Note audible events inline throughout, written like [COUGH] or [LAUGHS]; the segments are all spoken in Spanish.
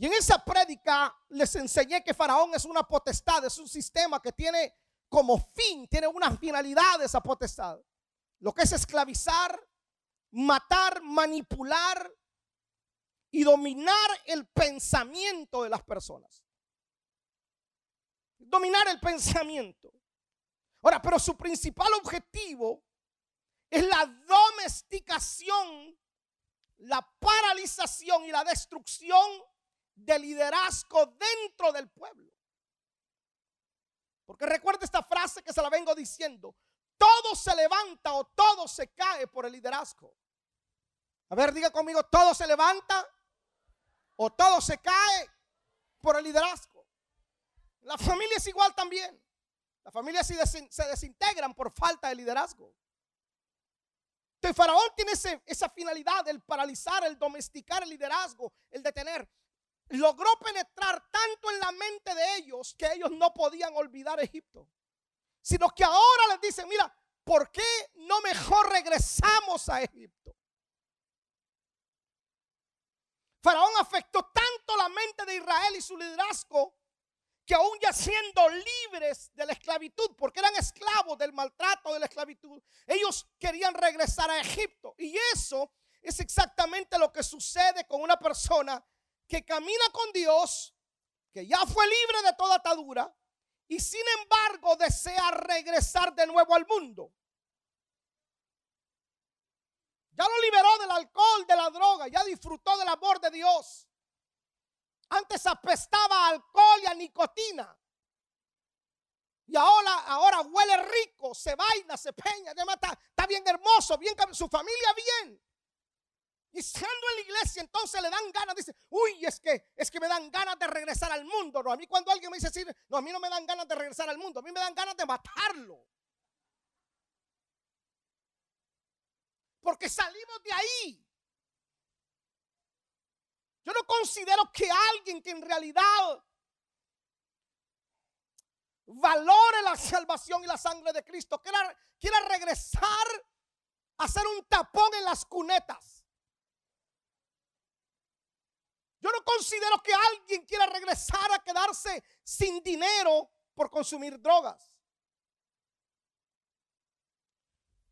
Y en esa prédica les enseñé que Faraón es una potestad, es un sistema que tiene como fin, tiene una finalidad esa potestad. Lo que es esclavizar, matar, manipular y dominar el pensamiento de las personas. Dominar el pensamiento. Ahora, pero su principal objetivo es la domesticación, la paralización y la destrucción de liderazgo dentro del pueblo. Porque recuerda esta frase que se la vengo diciendo. Todo se levanta o todo se cae por el liderazgo. A ver, diga conmigo, todo se levanta o todo se cae por el liderazgo. La familia es igual también. Las familias se desintegran por falta de liderazgo. Entonces Faraón tiene esa finalidad, el paralizar, el domesticar el liderazgo, el detener logró penetrar tanto en la mente de ellos que ellos no podían olvidar Egipto. Sino que ahora les dicen, mira, ¿por qué no mejor regresamos a Egipto? Faraón afectó tanto la mente de Israel y su liderazgo que aún ya siendo libres de la esclavitud, porque eran esclavos del maltrato de la esclavitud, ellos querían regresar a Egipto. Y eso es exactamente lo que sucede con una persona que camina con Dios, que ya fue libre de toda atadura y sin embargo desea regresar de nuevo al mundo. Ya lo liberó del alcohol, de la droga, ya disfrutó del amor de Dios. Antes apestaba a alcohol y a nicotina. Y ahora, ahora huele rico, se vaina, se peña, está, está bien hermoso, bien, su familia bien. Y estando en la iglesia, entonces le dan ganas, dice, uy, es que, es que me dan ganas de regresar al mundo. No, a mí cuando alguien me dice no, a mí no me dan ganas de regresar al mundo, a mí me dan ganas de matarlo. Porque salimos de ahí. Yo no considero que alguien que en realidad valore la salvación y la sangre de Cristo quiera, quiera regresar a hacer un tapón en las cunetas. Yo no considero que alguien quiera regresar a quedarse sin dinero por consumir drogas.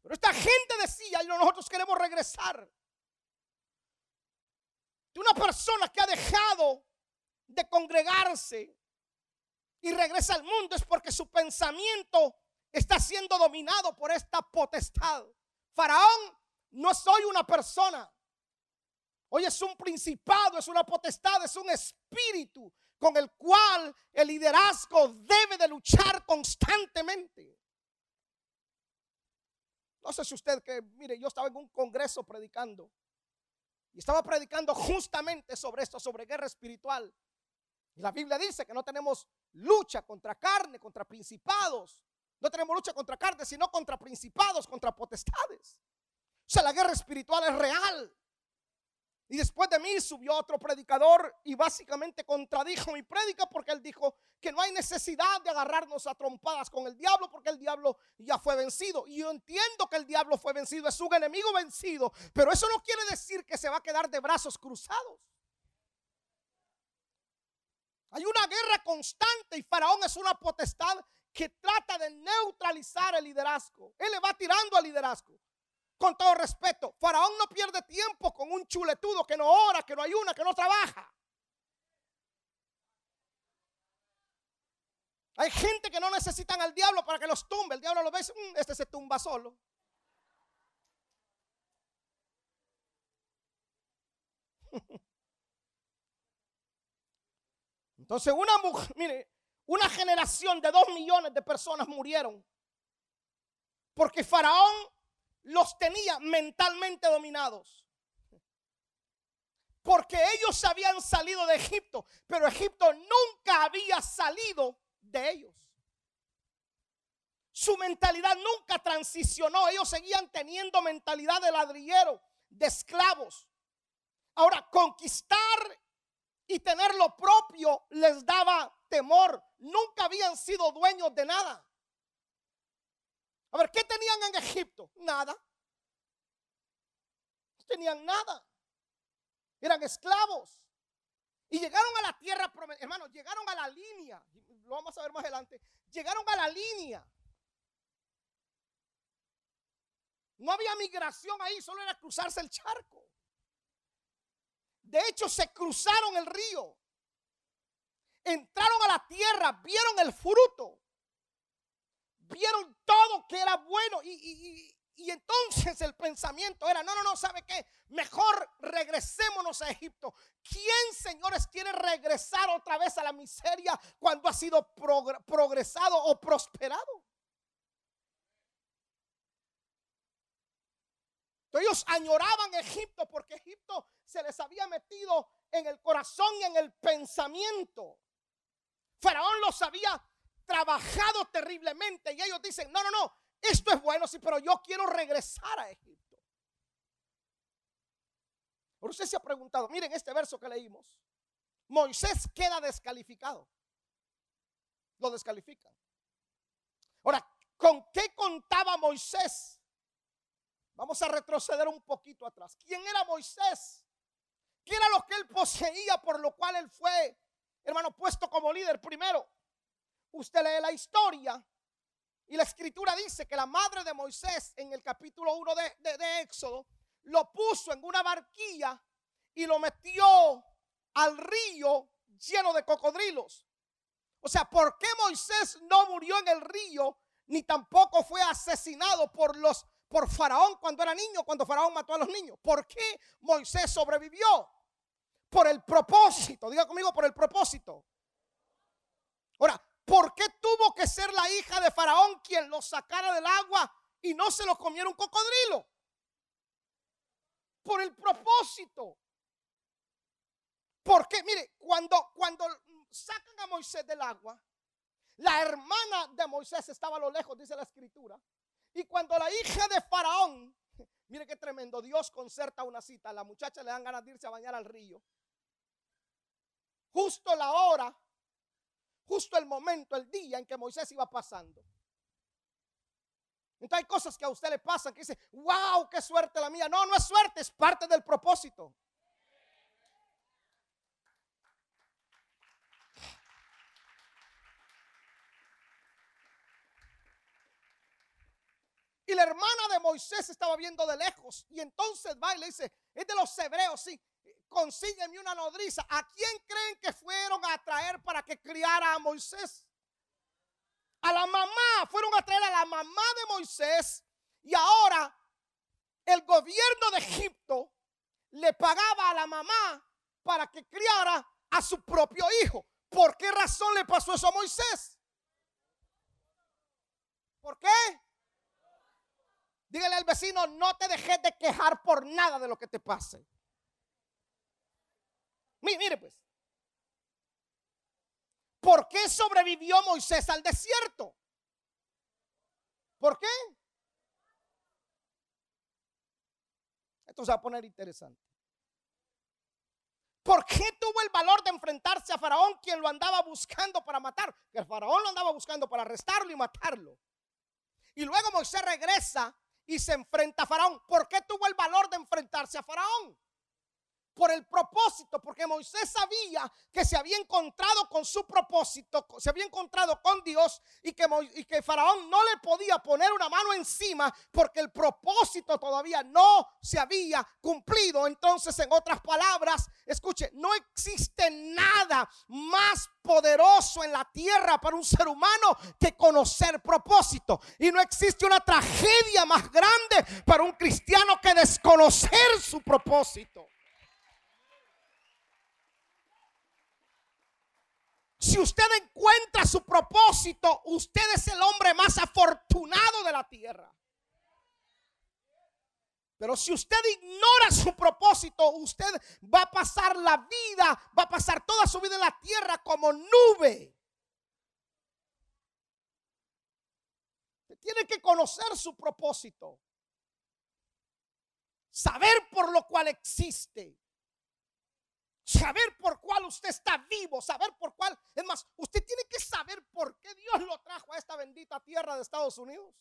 Pero esta gente decía, y nosotros queremos regresar. De una persona que ha dejado de congregarse y regresa al mundo es porque su pensamiento está siendo dominado por esta potestad. Faraón no soy una persona. Hoy es un principado, es una potestad, es un espíritu con el cual el liderazgo debe de luchar constantemente. No sé si usted que, mire, yo estaba en un congreso predicando y estaba predicando justamente sobre esto, sobre guerra espiritual. Y la Biblia dice que no tenemos lucha contra carne, contra principados. No tenemos lucha contra carne, sino contra principados, contra potestades. O sea, la guerra espiritual es real. Y después de mí subió otro predicador y básicamente contradijo mi prédica porque él dijo que no hay necesidad de agarrarnos a trompadas con el diablo porque el diablo ya fue vencido. Y yo entiendo que el diablo fue vencido, es un enemigo vencido, pero eso no quiere decir que se va a quedar de brazos cruzados. Hay una guerra constante y Faraón es una potestad que trata de neutralizar el liderazgo. Él le va tirando al liderazgo. Con todo respeto, Faraón no pierde tiempo con un chuletudo que no ora, que no ayuna, que no trabaja. Hay gente que no necesitan al diablo para que los tumbe. El diablo lo ve, mm, este se tumba solo. [LAUGHS] Entonces una mujer, mire, una generación de dos millones de personas murieron porque Faraón los tenía mentalmente dominados. Porque ellos habían salido de Egipto, pero Egipto nunca había salido de ellos. Su mentalidad nunca transicionó. Ellos seguían teniendo mentalidad de ladrillero, de esclavos. Ahora, conquistar y tener lo propio les daba temor. Nunca habían sido dueños de nada. A ver, ¿qué tenían en Egipto? Nada. No tenían nada. Eran esclavos. Y llegaron a la tierra. Hermano, llegaron a la línea. Lo vamos a ver más adelante. Llegaron a la línea. No había migración ahí, solo era cruzarse el charco. De hecho, se cruzaron el río. Entraron a la tierra, vieron el fruto. Vieron todo que era bueno. Y, y entonces el pensamiento era, no, no, no, ¿sabe qué? Mejor regresémonos a Egipto. ¿Quién, señores, quiere regresar otra vez a la miseria cuando ha sido progresado o prosperado? Ellos añoraban Egipto porque Egipto se les había metido en el corazón y en el pensamiento. Faraón los había trabajado terriblemente y ellos dicen, no, no, no, esto es bueno, sí, pero yo quiero regresar a Egipto. Por usted se ha preguntado, miren este verso que leímos. Moisés queda descalificado. Lo descalifican. Ahora, ¿con qué contaba Moisés? Vamos a retroceder un poquito atrás. ¿Quién era Moisés? ¿Qué era lo que él poseía por lo cual él fue, hermano, puesto como líder? Primero, usted lee la historia y la escritura dice que la madre de Moisés en el capítulo 1 de, Éxodo lo puso en una barquilla y lo metió al río lleno de cocodrilos. O sea, ¿por qué Moisés no murió en el río ni tampoco fue asesinado por los por Faraón cuando era niño, cuando Faraón mató a los niños? ¿Por qué Moisés sobrevivió? Por el propósito, diga conmigo por el propósito. Ahora, ¿Por qué tuvo que ser la hija de Faraón quien lo sacara del agua y no se lo comiera un cocodrilo? Por el propósito. Porque, mire, cuando, cuando sacan a Moisés del agua, la hermana de Moisés estaba a lo lejos, dice la escritura. Y cuando la hija de Faraón, [LAUGHS] mire qué tremendo, Dios concerta una cita, la muchacha le dan ganas de irse a bañar al río. Justo la hora justo el momento, el día en que Moisés iba pasando. Entonces hay cosas que a usted le pasan que dice, wow, qué suerte la mía. No, no es suerte, es parte del propósito. Y la hermana de Moisés estaba viendo de lejos. Y entonces va y le dice, es de los hebreos, sí consígueme una nodriza. ¿A quién creen que fueron a traer para que criara a Moisés? A la mamá, fueron a traer a la mamá de Moisés y ahora el gobierno de Egipto le pagaba a la mamá para que criara a su propio hijo. ¿Por qué razón le pasó eso a Moisés? ¿Por qué? Dígale al vecino, no te dejes de quejar por nada de lo que te pase. Mire pues. ¿Por qué sobrevivió Moisés al desierto? ¿Por qué? Esto se va a poner interesante. ¿Por qué tuvo el valor de enfrentarse a Faraón, quien lo andaba buscando para matar? Que el Faraón lo andaba buscando para arrestarlo y matarlo. Y luego Moisés regresa y se enfrenta a Faraón. ¿Por qué tuvo el valor de enfrentarse a Faraón? Por el propósito, porque Moisés sabía que se había encontrado con su propósito, se había encontrado con Dios y que, Faraón no le podía poner una mano encima porque el propósito todavía no se había cumplido. Entonces, en otras palabras, escuche, no existe nada más poderoso en la tierra para un ser humano que conocer propósito. Y no existe una tragedia más grande para un cristiano que desconocer su propósito. Si usted encuentra su propósito, usted es el hombre más afortunado de la tierra. Pero si usted ignora su propósito, usted va a pasar la vida, va a pasar toda su vida en la tierra como nube. tiene que conocer su propósito. Saber por lo cual existe saber por cuál usted está vivo, saber por cuál, es más, usted tiene que saber por qué Dios lo trajo a esta bendita tierra de Estados Unidos.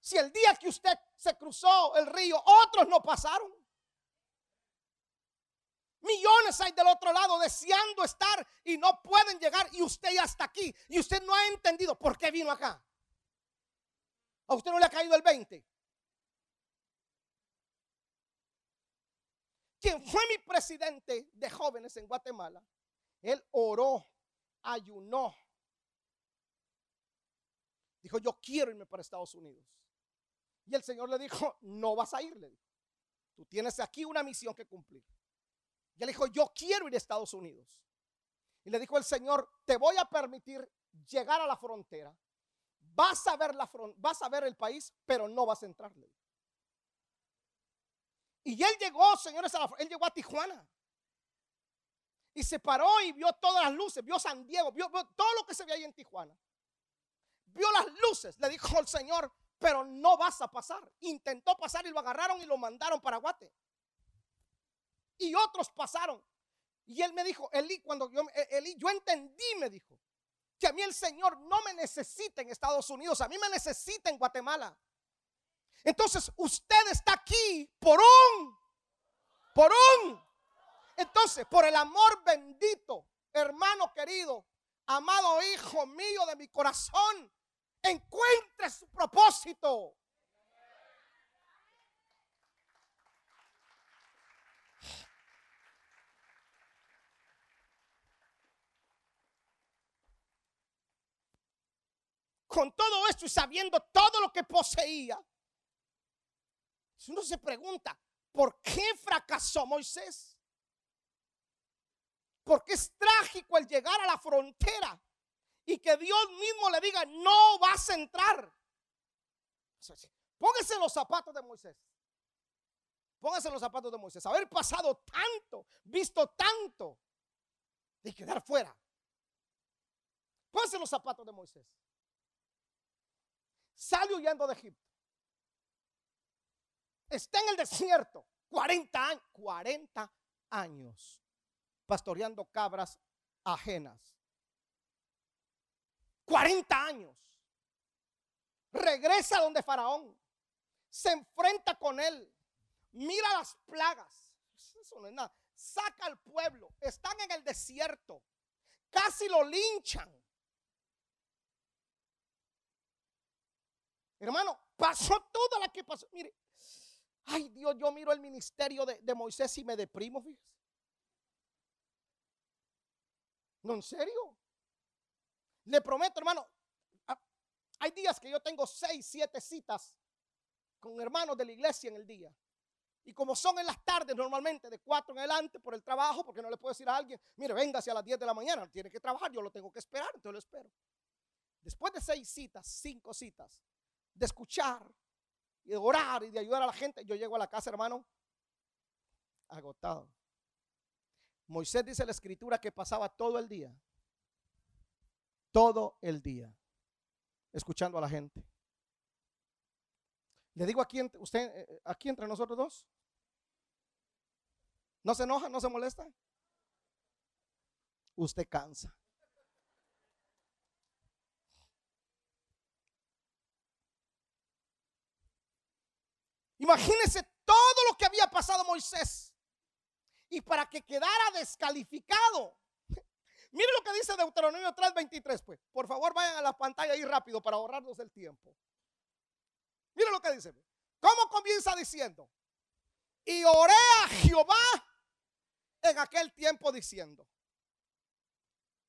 Si el día que usted se cruzó el río, otros no pasaron. Millones hay del otro lado deseando estar y no pueden llegar y usted ya está aquí y usted no ha entendido por qué vino acá. A usted no le ha caído el 20. Quien fue mi presidente de jóvenes en Guatemala, él oró, ayunó. Dijo, yo quiero irme para Estados Unidos. Y el Señor le dijo, no vas a irle. Tú tienes aquí una misión que cumplir. Y él dijo, yo quiero ir a Estados Unidos. Y le dijo el Señor, te voy a permitir llegar a la frontera. Vas a ver, la vas a ver el país, pero no vas a entrarle. Y él llegó, señores, él llegó a Tijuana. Y se paró y vio todas las luces, vio San Diego, vio, todo lo que se ve ahí en Tijuana. Vio las luces, le dijo al Señor, pero no vas a pasar. Intentó pasar y lo agarraron y lo mandaron para Guate. Y otros pasaron. Y él me dijo, Eli, cuando yo, e, Eli, yo entendí, me dijo, que a mí el Señor no me necesita en Estados Unidos, a mí me necesita en Guatemala. Entonces usted está aquí por un, por un. Entonces, por el amor bendito, hermano querido, amado hijo mío de mi corazón, encuentre su propósito. Con todo esto y sabiendo todo lo que poseía, uno se pregunta, ¿por qué fracasó Moisés? Porque es trágico el llegar a la frontera y que Dios mismo le diga, no vas a entrar. Póngase los zapatos de Moisés. Póngase los zapatos de Moisés. Haber pasado tanto, visto tanto, de quedar fuera. Póngase los zapatos de Moisés. Sale huyendo de Egipto está en el desierto 40 años, 40 años pastoreando cabras ajenas. 40 años. Regresa donde Faraón. Se enfrenta con él. Mira las plagas. Eso no es nada. Saca al pueblo. Están en el desierto. Casi lo linchan. Hermano, pasó toda la que pasó. Mire, Ay Dios, yo miro el ministerio de, Moisés y me deprimo, fíjese. No, en serio. Le prometo, hermano, ah, hay días que yo tengo seis, siete citas con hermanos de la iglesia en el día. Y como son en las tardes normalmente, de cuatro en adelante por el trabajo, porque no le puedo decir a alguien, mire, véngase a las 10 de la mañana, tiene que trabajar, yo lo tengo que esperar, entonces lo espero. Después de seis citas, cinco citas, de escuchar y de orar y de ayudar a la gente, yo llego a la casa, hermano, agotado. Moisés dice la escritura que pasaba todo el día, todo el día, escuchando a la gente. Le digo aquí, usted, eh, eh, aquí entre nosotros dos, ¿no se enoja, no se molesta? Usted cansa. Imagínense todo lo que había pasado Moisés. Y para que quedara descalificado. [LAUGHS] Mire lo que dice Deuteronomio 3:23, pues. Por favor, vayan a la pantalla ahí rápido para ahorrarnos el tiempo. Mire lo que dice. ¿Cómo comienza diciendo? Y oré a Jehová en aquel tiempo diciendo,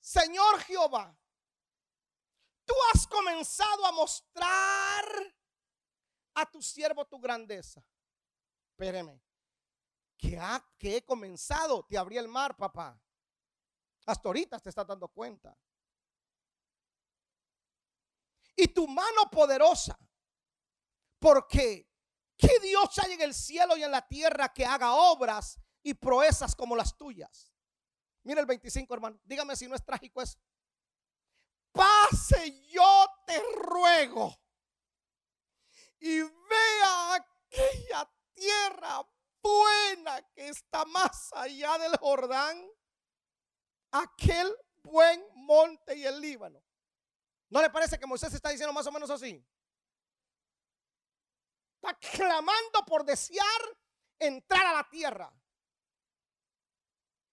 Señor Jehová, tú has comenzado a mostrar a tu siervo tu grandeza. Espéreme, que, que he comenzado, te abrí el mar, papá. Hasta ahorita te estás dando cuenta. Y tu mano poderosa, porque ¿qué Dios hay en el cielo y en la tierra que haga obras y proezas como las tuyas? Mira el 25, hermano. Dígame si no es trágico eso. Pase yo te ruego y vea aquella tierra buena que está más allá del Jordán, aquel buen monte y el Líbano. ¿No le parece que Moisés está diciendo más o menos así? Está clamando por desear entrar a la tierra.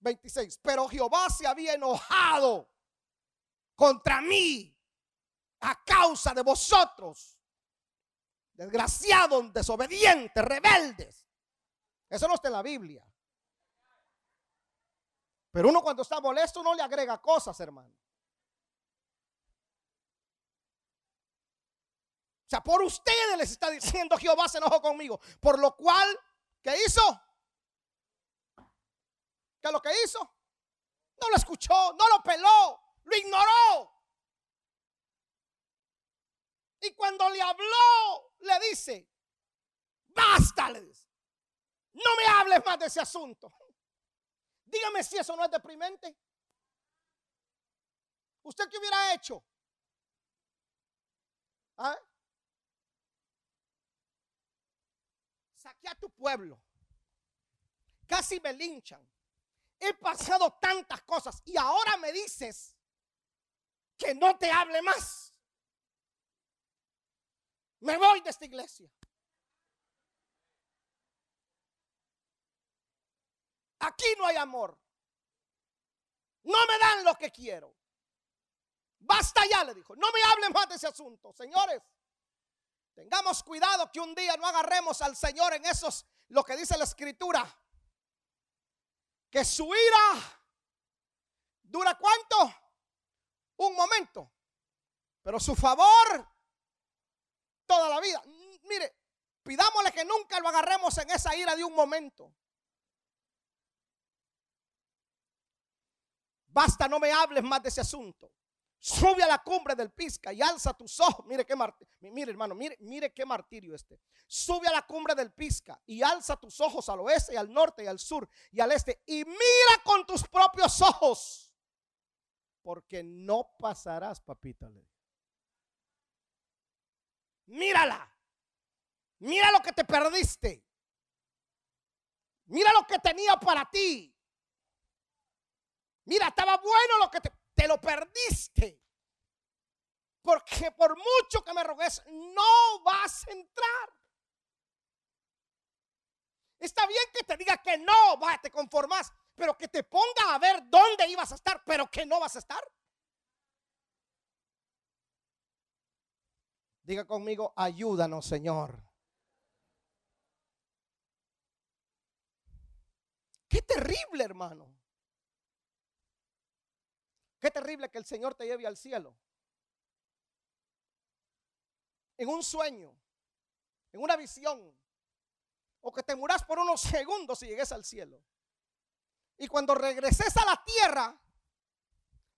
26. Pero Jehová se había enojado contra mí a causa de vosotros, desgraciados, desobedientes, rebeldes. Eso no está en la Biblia. Pero uno cuando está molesto no le agrega cosas, hermano. O sea, por ustedes les está diciendo [LAUGHS] Jehová se enojó conmigo. Por lo cual, ¿qué hizo? ¿Qué es lo que hizo? No lo escuchó, no lo peló, lo ignoró. Y cuando le habló, le dice, basta. No me hables más de ese asunto. [LAUGHS] Dígame si eso no es deprimente. ¿Usted qué hubiera hecho? ¿Ah? Saqué a tu pueblo. Casi me linchan. He pasado tantas cosas y ahora me dices que no te hable más. Me voy de esta iglesia. Aquí no hay amor. No me dan lo que quiero. Basta ya, le dijo. No me hablen más de ese asunto. Señores, tengamos cuidado que un día no agarremos al Señor en esos, lo que dice la escritura. Que su ira dura cuánto? Un momento. Pero su favor toda la vida. Mire, pidámosle que nunca lo agarremos en esa ira de un momento. Basta, no me hables más de ese asunto. Sube a la cumbre del Pisca y alza tus ojos. Mire qué. Mire, hermano, mire, mire qué martirio este. Sube a la cumbre del Pisca y alza tus ojos al oeste y al norte y al sur y al este. Y mira con tus propios ojos. Porque no pasarás, papita. Mírala. Mira lo que te perdiste. Mira lo que tenía para ti. Mira, estaba bueno lo que te, lo perdiste. Porque por mucho que me rogues, no vas a entrar. Está bien que te diga que no, va, te conformas, pero que te ponga a ver dónde ibas a estar, pero que no vas a estar. Diga conmigo, ayúdanos, Señor. Qué terrible, hermano. Qué terrible que el Señor te lleve al cielo. En un sueño, en una visión. O que te muras por unos segundos y llegues al cielo. Y cuando regreses a la tierra,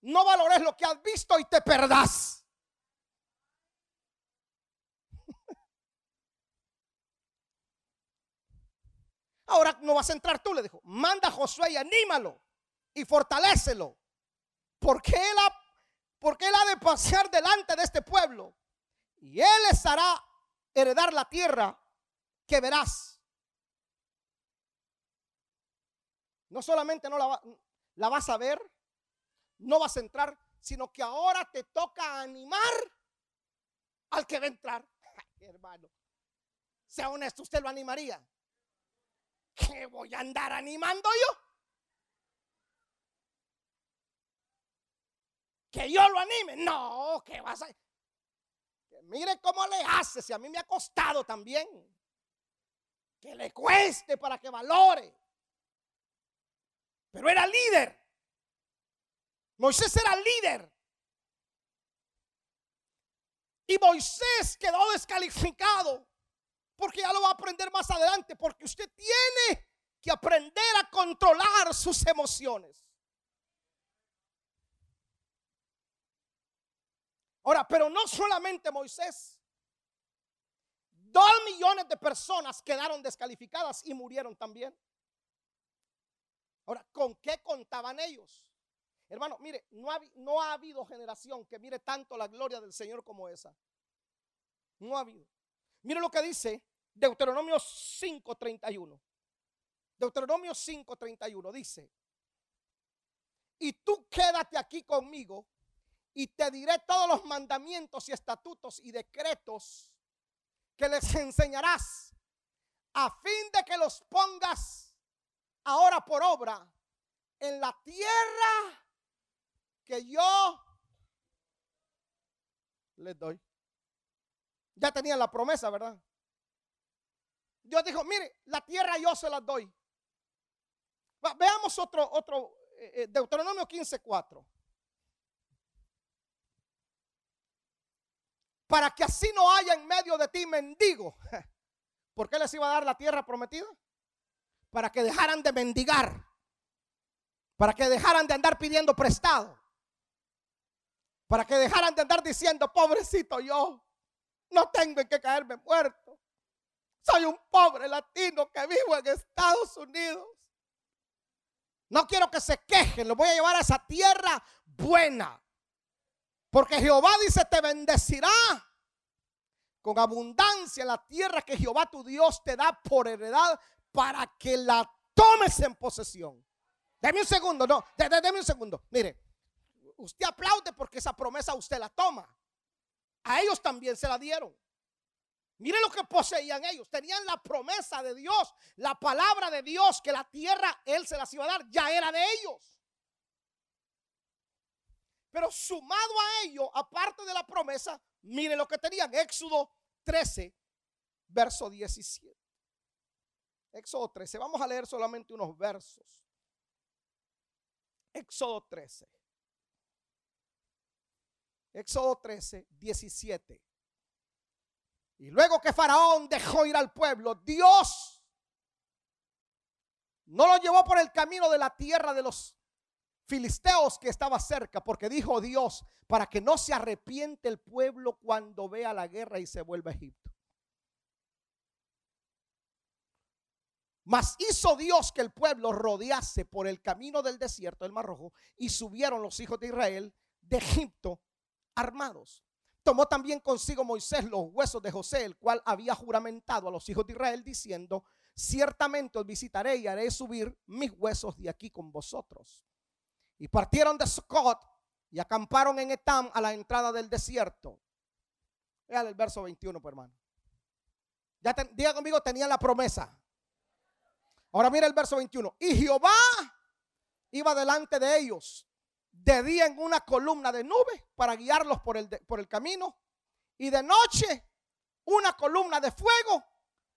no valores lo que has visto y te perdás. Ahora no vas a entrar tú, le dijo. Manda a Josué y anímalo y fortalécelo porque él, ha, porque él ha de pasear delante de este pueblo y él les hará heredar la tierra que verás. No solamente no la, la vas a ver, no vas a entrar, sino que ahora te toca animar al que va a entrar. [LAUGHS] hermano, sea honesto, usted lo animaría. ¿Qué voy a andar animando yo? que yo lo anime. No, que vas a... Que mire cómo le hace, si a mí me ha costado también. Que le cueste para que valore. Pero era líder. Moisés era líder. Y Moisés quedó descalificado. Porque ya lo va a aprender más adelante. Porque usted tiene que aprender a controlar sus emociones. Ahora, pero no solamente Moisés. Dos millones de personas quedaron descalificadas y murieron también. Ahora, ¿con qué contaban ellos? Hermano, mire, no ha, no ha habido generación que mire tanto la gloria del Señor como esa. No ha habido. Mire lo que dice Deuteronomio 5:31. Deuteronomio 5:31 dice, y tú quédate aquí conmigo y te diré todos los mandamientos y estatutos y decretos que les enseñarás a fin de que los pongas ahora por obra en la tierra que yo les doy. Ya tenían la promesa, ¿verdad? Dios dijo, mire, la tierra yo se las doy. Veamos otro, otro, eh, eh, Deuteronomio 15:4. Para que así no haya en medio de ti mendigo. [LAUGHS] ¿Por qué les iba a dar la tierra prometida? Para que dejaran de mendigar. Para que dejaran de andar pidiendo prestado. Para que dejaran de andar diciendo, pobrecito yo, no tengo en qué caerme muerto. Soy un pobre latino que vivo en Estados Unidos. No quiero que se quejen, lo voy a llevar a esa tierra buena. Porque Jehová dice, te bendecirá con abundancia la tierra que Jehová tu Dios te da por heredad para que la tomes en posesión. Deme un segundo, no, deme un segundo. Mire, usted aplaude porque esa promesa usted la toma. A ellos también se la dieron. Mire lo que poseían ellos. Tenían la promesa de Dios, la palabra de Dios, que la tierra Él se las iba a dar, ya era de ellos. Pero sumado a ello, aparte de la promesa, mire lo que tenían. Éxodo 13, verso 17. Éxodo 13. Vamos a leer solamente unos versos. Éxodo 13. Éxodo 13, 17. Y luego que Faraón dejó ir al pueblo, Dios no lo llevó por el camino de la tierra de los filisteos que estaba cerca, porque dijo Dios, para que no se arrepiente el pueblo cuando vea la guerra y se vuelva a Egipto. Mas hizo Dios que el pueblo rodease por el camino del desierto del Mar Rojo y subieron los hijos de Israel de Egipto armados. Tomó también consigo Moisés los huesos de José, el cual había juramentado a los hijos de Israel, diciendo, ciertamente os visitaré y haré subir mis huesos de aquí con vosotros. Y partieron de Sucot y acamparon en Etam a la entrada del desierto. Vean el verso 21, pues, hermano. Ya diga conmigo, tenían la promesa. Ahora mira el verso 21. Y Jehová iba delante de ellos de día en una columna de nube para guiarlos por el, por el camino y de noche una columna de fuego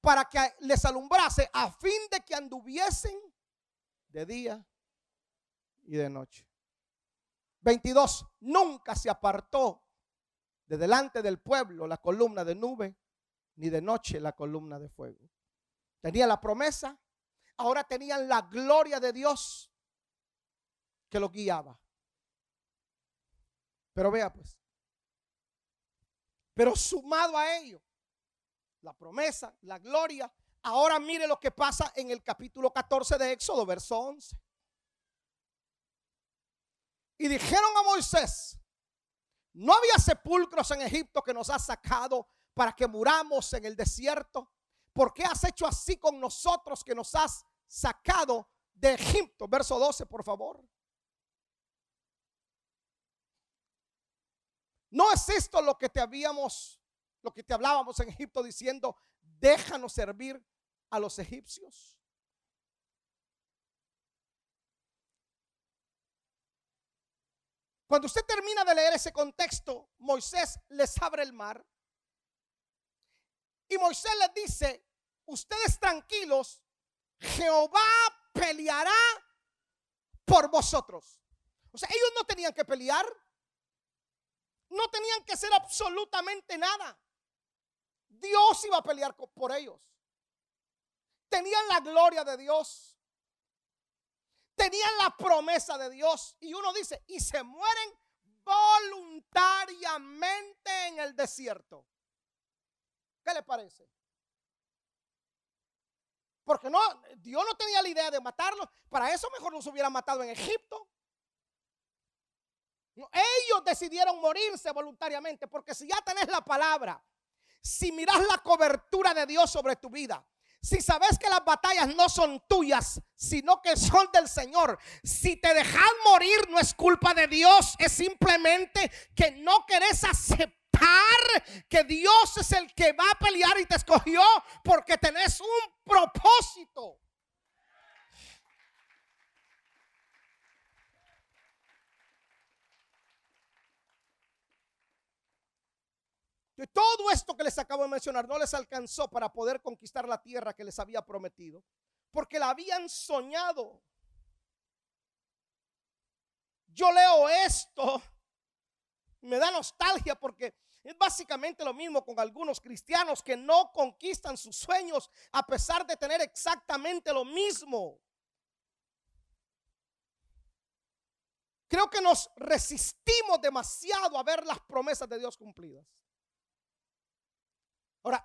para que les alumbrase a fin de que anduviesen de día y de noche. 22. Nunca se apartó de delante del pueblo la columna de nube, ni de noche la columna de fuego. Tenía la promesa, ahora tenían la gloria de Dios que los guiaba. Pero vea pues. Pero sumado a ello, la promesa, la gloria. Ahora mire lo que pasa en el capítulo 14 de Éxodo, verso 11. Y dijeron a Moisés, no había sepulcros en Egipto que nos has sacado para que muramos en el desierto. ¿Por qué has hecho así con nosotros que nos has sacado de Egipto? Verso 12, por favor. ¿No es esto lo que te habíamos, lo que te hablábamos en Egipto diciendo, déjanos servir a los egipcios? Cuando usted termina de leer ese contexto, Moisés les abre el mar. Y Moisés les dice, ustedes tranquilos, Jehová peleará por vosotros. O sea, ellos no tenían que pelear. No tenían que hacer absolutamente nada. Dios iba a pelear por ellos. Tenían la gloria de Dios. Tenían la promesa de Dios. Y uno dice, y se mueren voluntariamente en el desierto. ¿Qué le parece? Porque no, Dios no tenía la idea de matarlos. Para eso mejor nos hubiera matado en Egipto. Ellos decidieron morirse voluntariamente porque si ya tenés la palabra, si miras la cobertura de Dios sobre tu vida, si sabes que las batallas no son tuyas, sino que son del Señor, si te dejas morir no es culpa de Dios, es simplemente que no querés aceptar que Dios es el que va a pelear y te escogió porque tenés un propósito. Todo esto que les acabo de mencionar no les alcanzó para poder conquistar la tierra que les había prometido, porque la habían soñado. Yo leo esto, me da nostalgia porque es básicamente lo mismo con algunos cristianos que no conquistan sus sueños a pesar de tener exactamente lo mismo. Creo que nos resistimos demasiado a ver las promesas de Dios cumplidas. Ahora,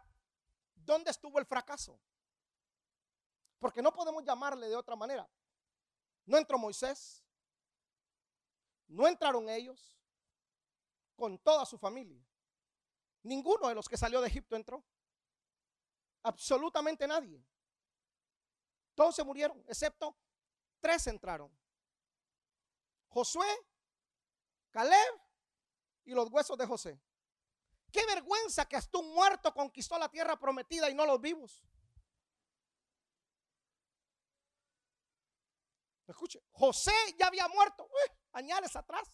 ¿dónde estuvo el fracaso? Porque no podemos llamarle de otra manera. No entró Moisés, no entraron ellos con toda su familia. Ninguno de los que salió de Egipto entró. Absolutamente nadie. Todos se murieron, excepto tres entraron. Josué, Caleb y los huesos de José. Qué vergüenza que hasta un muerto conquistó la tierra prometida y no los vivos. Escuche, José ya había muerto, añales atrás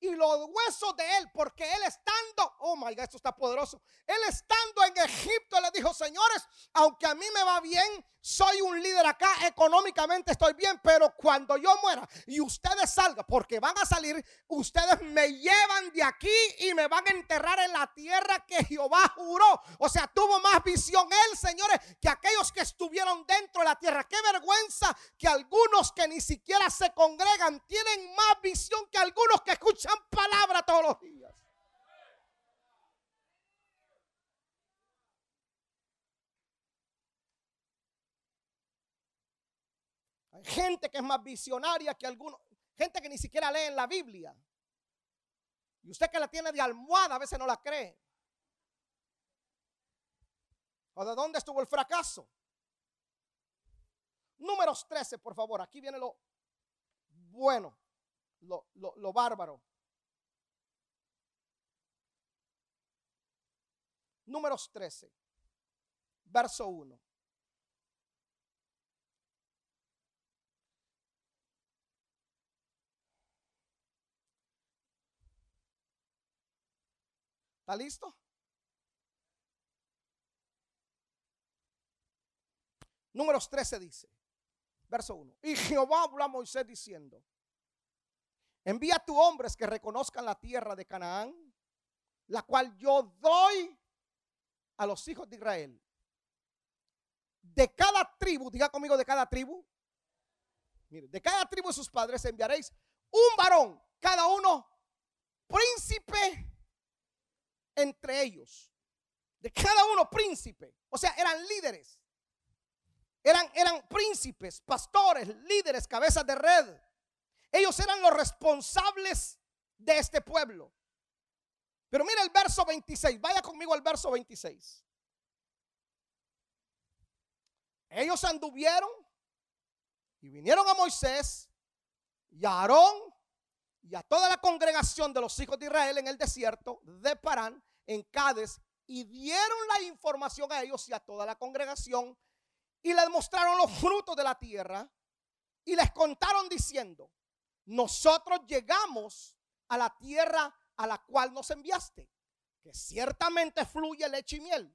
y los huesos de él, porque él estando, oh my God, esto está poderoso, él estando en Egipto le dijo, señores, aunque a mí me va bien, soy un líder acá, económicamente estoy bien, pero cuando yo muera y ustedes salgan, porque van a salir, ustedes me llevan de aquí y me van a enterrar en la tierra que Jehová juró. O sea, tuvo más visión él, señores, que aquellos que estuvieron dentro de la tierra. Qué vergüenza que algunos que ni siquiera se congregan tienen más visión que algunos que escuchan palabra todos los días. Hay gente que es más visionaria que algunos, gente que ni siquiera lee en la Biblia. Y usted que la tiene de almohada a veces no la cree. ¿O de dónde estuvo el fracaso? Números 13, por favor. Aquí viene lo bueno, lo, lo, bárbaro. Números 13, verso 1. ¿Está listo? Números 13 dice, verso 1. Y Jehová habló a Moisés diciendo, envía a tu hombres que reconozcan la tierra de Canaán, la cual yo doy a los hijos de Israel. De cada tribu, diga conmigo de cada tribu. Mire, de cada tribu de sus padres enviaréis un varón, cada uno príncipe entre ellos. De cada uno príncipe. O sea, eran líderes. Eran, eran príncipes, pastores, líderes, cabezas de red. Ellos eran los responsables de este pueblo. Pero mira el verso 26. Vaya conmigo al verso 26. Ellos anduvieron y vinieron a Moisés y a Aarón y a toda la congregación de los hijos de Israel en el desierto de Parán en Cádiz y dieron la información a ellos y a toda la congregación y les mostraron los frutos de la tierra y les contaron diciendo, nosotros llegamos a la tierra a la cual nos enviaste, que ciertamente fluye leche y miel.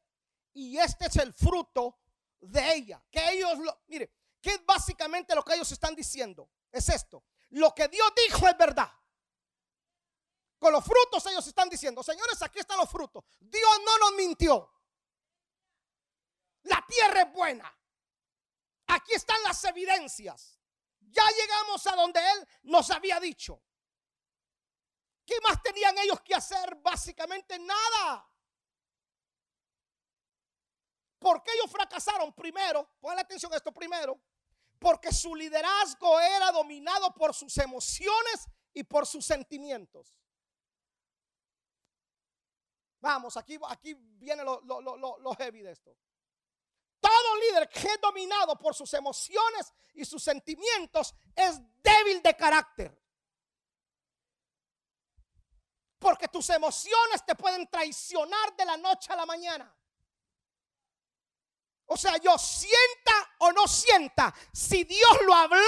Y este es el fruto de ella. Que ellos lo, mire, que básicamente lo que ellos están diciendo. Es esto. Lo que Dios dijo es verdad. Con los frutos ellos están diciendo, señores, aquí están los frutos. Dios no nos mintió. La tierra es buena. Aquí están las evidencias. Ya llegamos a donde Él nos había dicho. ¿Qué más tenían ellos que hacer? Básicamente nada. ¿Por qué ellos fracasaron? Primero, ponle atención a esto primero, porque su liderazgo era dominado por sus emociones y por sus sentimientos. Vamos, aquí, aquí viene lo, lo, heavy de esto. Todo líder que es dominado por sus emociones y sus sentimientos es débil de carácter. Porque tus emociones te pueden traicionar de la noche a la mañana. O sea, yo sienta o no sienta, si Dios lo habló,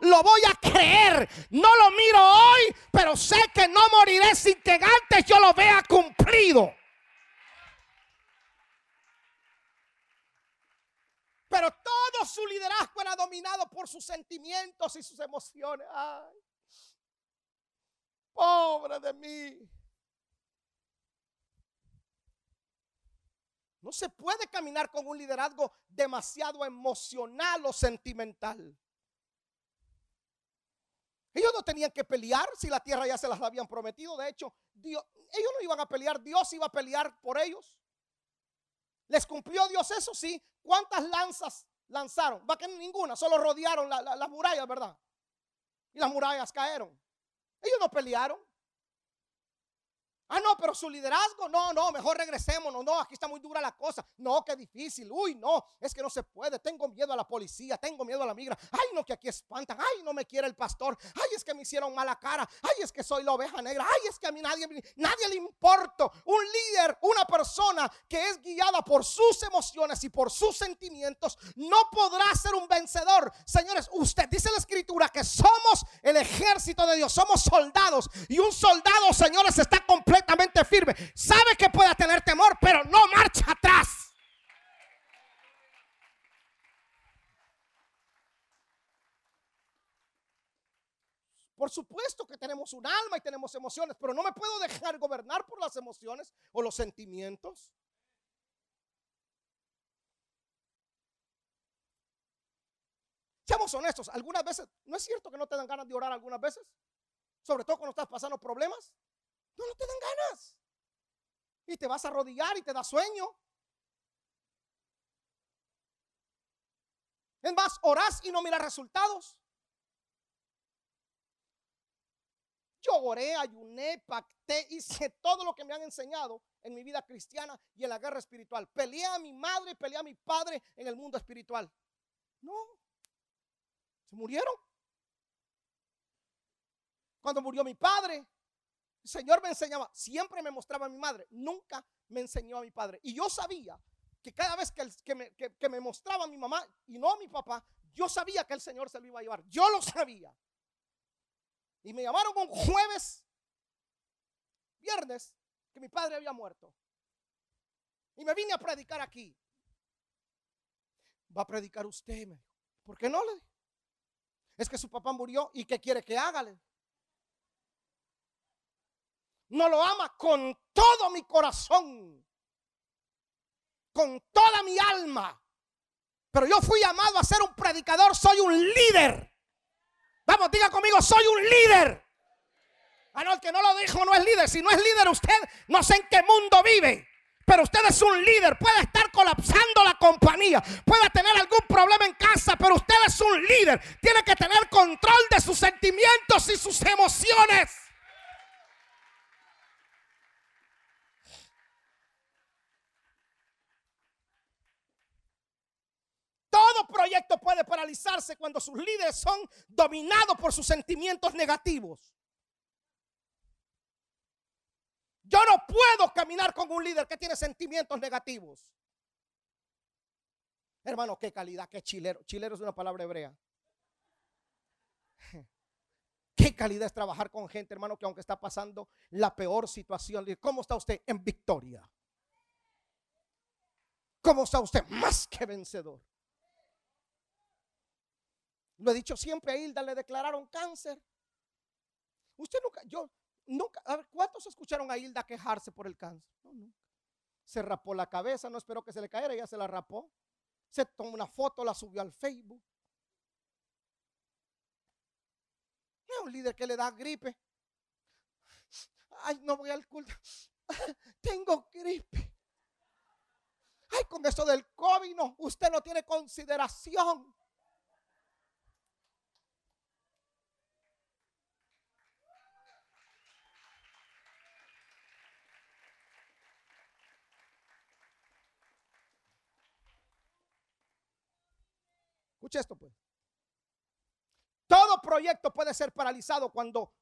lo voy a creer. No lo miro hoy, pero sé que no moriré sin que antes yo lo vea cumplido. Pero todo su liderazgo era dominado por sus sentimientos y sus emociones. Ay, pobre de mí. No se puede caminar con un liderazgo demasiado emocional o sentimental. Ellos no tenían que pelear si la tierra ya se las habían prometido. De hecho, ellos no iban a pelear, Dios iba a pelear por ellos. ¿Les cumplió Dios eso? Sí. ¿Cuántas lanzas lanzaron? Va que ninguna, solo rodearon las murallas, ¿verdad? Y las murallas cayeron. Ellos no pelearon. Ah, no, pero su liderazgo, no, no, mejor regresemos, no, no, aquí está muy dura la cosa. No, qué difícil. Uy, no, es que no se puede. Tengo miedo a la policía, tengo miedo a la migra. Ay, no, que aquí espantan. Ay, no me quiere el pastor. Ay, es que me hicieron mala cara. Ay, es que soy la oveja negra. Ay, es que a mí nadie, nadie le importa. Un líder, una persona que es guiada por sus emociones y por sus sentimientos, no podrá ser un vencedor. Señores, usted dice la escritura que somos el ejército de Dios, somos soldados. Y un soldado, señores, está completo completamente firme. Sabe que pueda tener temor, pero no marcha atrás. Por supuesto que tenemos un alma y tenemos emociones, pero no me puedo dejar gobernar por las emociones o los sentimientos. Seamos honestos, algunas veces, ¿no es cierto que no te dan ganas de orar algunas veces? Sobre todo cuando estás pasando problemas. No, no te dan ganas. Y te vas a arrodillar y te da sueño. Es más, orás y no miras resultados. Yo oré, ayuné, pacté, hice todo lo que me han enseñado en mi vida cristiana y en la guerra espiritual. Peleé a mi madre peleé a mi padre en el mundo espiritual. No, se murieron. Cuando murió mi padre, Señor me enseñaba, siempre me mostraba a mi madre, nunca me enseñó a mi padre. Y yo sabía que cada vez que, me, mostraba a mi mamá y no a mi papá, yo sabía que el Señor se lo iba a llevar. Yo lo sabía. Y me llamaron un jueves, viernes, que mi padre había muerto. Y me vine a predicar aquí. Va a predicar usted, me ¿Por qué no le? Es que su papá murió y ¿qué quiere que haga? No lo ama con todo mi corazón, con toda mi alma. Pero yo fui llamado a ser un predicador, soy un líder. Vamos, diga conmigo, soy un líder. Ah, no, el que no lo dijo no es líder. Si no es líder usted, no sé en qué mundo vive. Pero usted es un líder. Puede estar colapsando la compañía. Puede tener algún problema en casa. Pero usted es un líder. Tiene que tener control de sus sentimientos y sus emociones. Todo proyecto puede paralizarse cuando sus líderes son dominados por sus sentimientos negativos. Yo no puedo caminar con un líder que tiene sentimientos negativos. Hermano, qué calidad, qué chilero. Chilero es una palabra hebrea. [LAUGHS] Qué calidad es trabajar con gente, hermano, que aunque está pasando la peor situación, ¿cómo está usted? En victoria. ¿Cómo está usted? Más que vencedor. Lo he dicho siempre, a Hilda le declararon cáncer. Usted nunca, yo nunca, a ver, ¿cuántos escucharon a Hilda quejarse por el cáncer? No, nunca. Se rapó la cabeza, no esperó que se le cayera, ya se la rapó. Se tomó una foto, la subió al Facebook. Es un líder que le da gripe. Ay, no voy al culto. [LAUGHS] Tengo gripe. Ay, con eso del COVID, no, usted no tiene consideración. Escucha esto pues. Todo proyecto puede ser paralizado cuando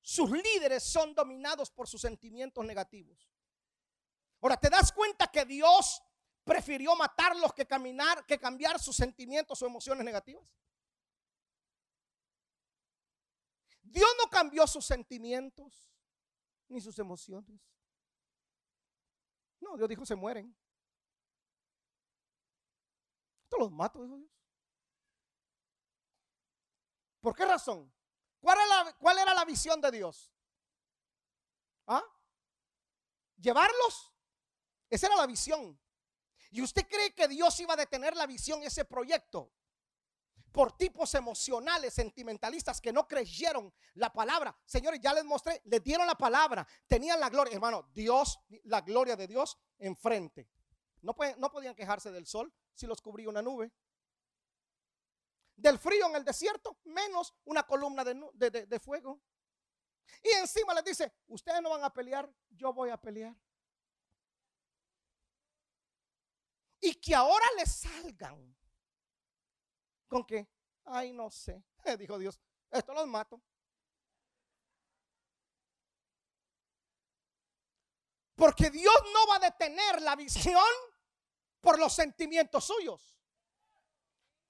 sus líderes son dominados por sus sentimientos negativos. Ahora, ¿te das cuenta que Dios prefirió matarlos que caminar, que cambiar sus sentimientos o emociones negativas? Dios no cambió sus sentimientos ni sus emociones. No, Dios dijo, se mueren. Esto los mato, dijo Dios. ¿Por qué razón? ¿Cuál era la, visión de Dios? ¿Ah? ¿Llevarlos? Esa era la visión. ¿Y usted cree que Dios iba a detener la visión, ese proyecto? Por tipos emocionales, sentimentalistas que no creyeron la palabra. Señores, ya les mostré, les dieron la palabra, tenían la gloria. Hermano, Dios, la gloria de Dios enfrente. No podían quejarse del sol si los cubría una nube. Del frío en el desierto, menos una columna de, de fuego. Y encima les dice, ustedes no van a pelear, yo voy a pelear. Y que ahora les salgan con que, ay, no sé, [LAUGHS] dijo Dios, esto los mato. Porque Dios no va a detener la visión por los sentimientos suyos.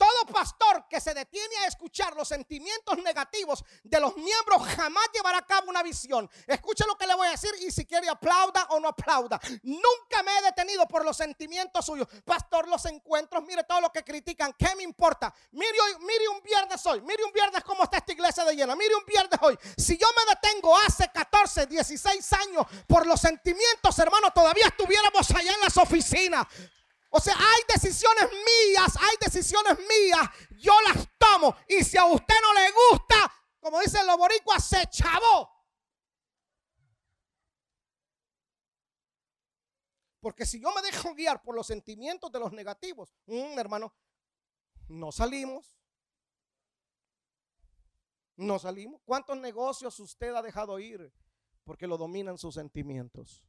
Todo pastor que se detiene a escuchar los sentimientos negativos de los miembros jamás llevará a cabo una visión. Escuche lo que le voy a decir y si quiere aplauda o no aplauda. Nunca me he detenido por los sentimientos suyos. Pastor, los encuentros, mire todo lo que critican. ¿Qué me importa? Mire, mire un viernes hoy. Mire un viernes cómo está esta iglesia de llena. Mire un viernes hoy. Si yo me detengo hace 14, 16 años por los sentimientos, hermano, todavía estuviéramos allá en las oficinas. O sea, hay decisiones mías, hay decisiones mías, yo las tomo. Y si a usted no le gusta, como dicen los boricuas, se chavó. Porque si yo me dejo guiar por los sentimientos de los negativos, mm, hermano, no salimos. No salimos. ¿Cuántos negocios usted ha dejado ir? Porque lo dominan sus sentimientos.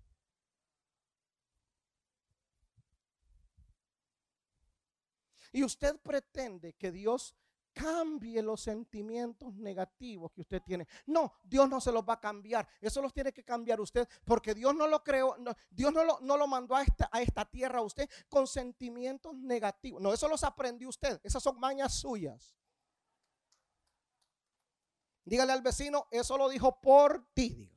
Y usted pretende que Dios cambie los sentimientos negativos que usted tiene. No, Dios no se los va a cambiar. Eso los tiene que cambiar usted porque Dios no lo creó, Dios no lo, no lo mandó a esta, a esta tierra a usted con sentimientos negativos. No, eso los aprendió usted. Esas son mañas suyas. Dígale al vecino, eso lo dijo por ti.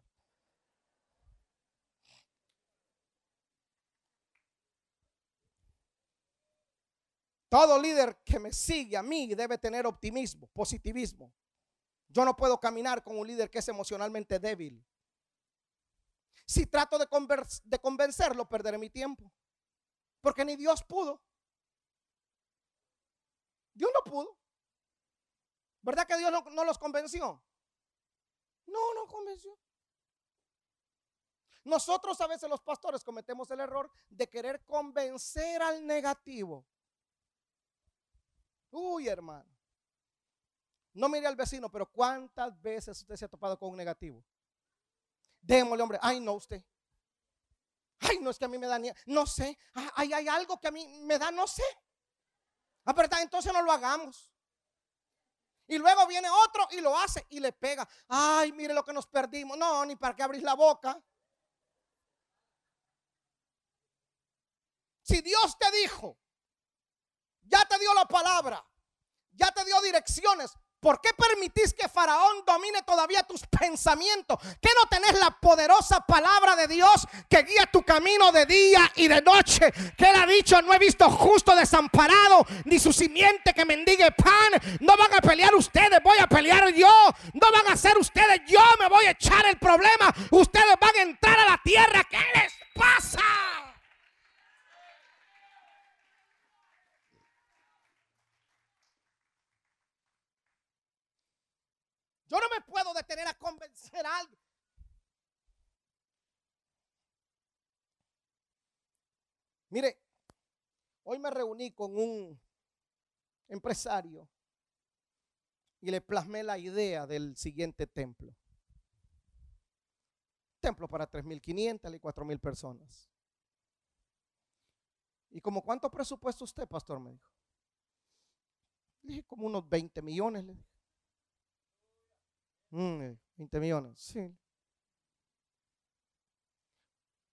Todo líder que me sigue a mí debe tener optimismo, positivismo. Yo no puedo caminar con un líder que es emocionalmente débil. Si trato de, convencerlo, perderé mi tiempo. Porque ni Dios pudo. Dios no pudo. ¿Verdad que Dios no, no los convenció? No, no convenció. Nosotros a veces los pastores cometemos el error de querer convencer al negativo Uy, hermano. No mire al vecino, pero ¿cuántas veces usted se ha topado con un negativo? Démosle, hombre. Ay, no, usted. Ay, no es que a mí me da ni. No sé. Ay, hay algo que a mí me da, no sé. Ah, entonces no lo hagamos. Y luego viene otro y lo hace y le pega. Ay, mire lo que nos perdimos. No, ni para qué abrís la boca. Si Dios te dijo ya te dio la palabra, ya te dio direcciones. ¿Por qué permitís que Faraón domine todavía tus pensamientos? ¿Que no tenés la poderosa palabra de Dios que guía tu camino de día y de noche? Que él ha dicho, no he visto justo desamparado, ni su simiente que mendigue pan. No van a pelear ustedes, voy a pelear yo. No van a hacer ustedes, yo me voy a echar el problema. Ustedes van a entrar a la tierra. ¿Qué les pasa? Yo no me puedo detener a convencer a alguien. Mire, hoy me reuní con un empresario y le plasmé la idea del siguiente templo. Templo para 3.500 y 4.000 personas. ¿Y como cuánto presupuesto usted, pastor? Me dijo. Le dije como unos 20 millones. Le dije. 20 mm, millones, sí.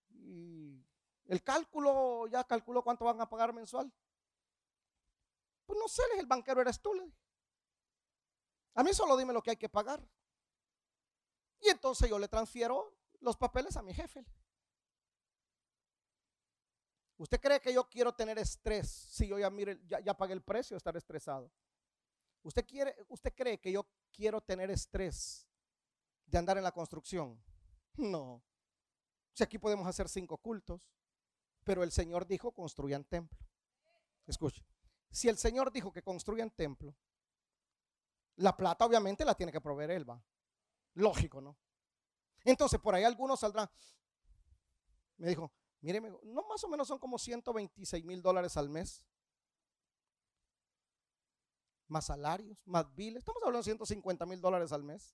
Y el cálculo, ya calculó cuánto van a pagar mensual. Pues no sé, el banquero eres tú. A mí solo dime lo que hay que pagar. Y entonces yo le transfiero los papeles a mi jefe. ¿Usted cree que yo quiero tener estrés si yo ya, mire, ya, pagué el precio de estar estresado? ¿Usted, quiere, ¿Usted cree que yo quiero tener estrés de andar en la construcción? [LAUGHS] No. Si aquí podemos hacer cinco cultos, pero el Señor dijo construyan templo. Escuche, si el Señor dijo que construyan templo, la plata obviamente la tiene que proveer Él, va. Lógico, ¿no? Entonces por ahí algunos saldrán. Me dijo, Mire, no más o menos son como 126 mil dólares al mes. Más salarios, más biles. Estamos hablando de 150 mil dólares al mes.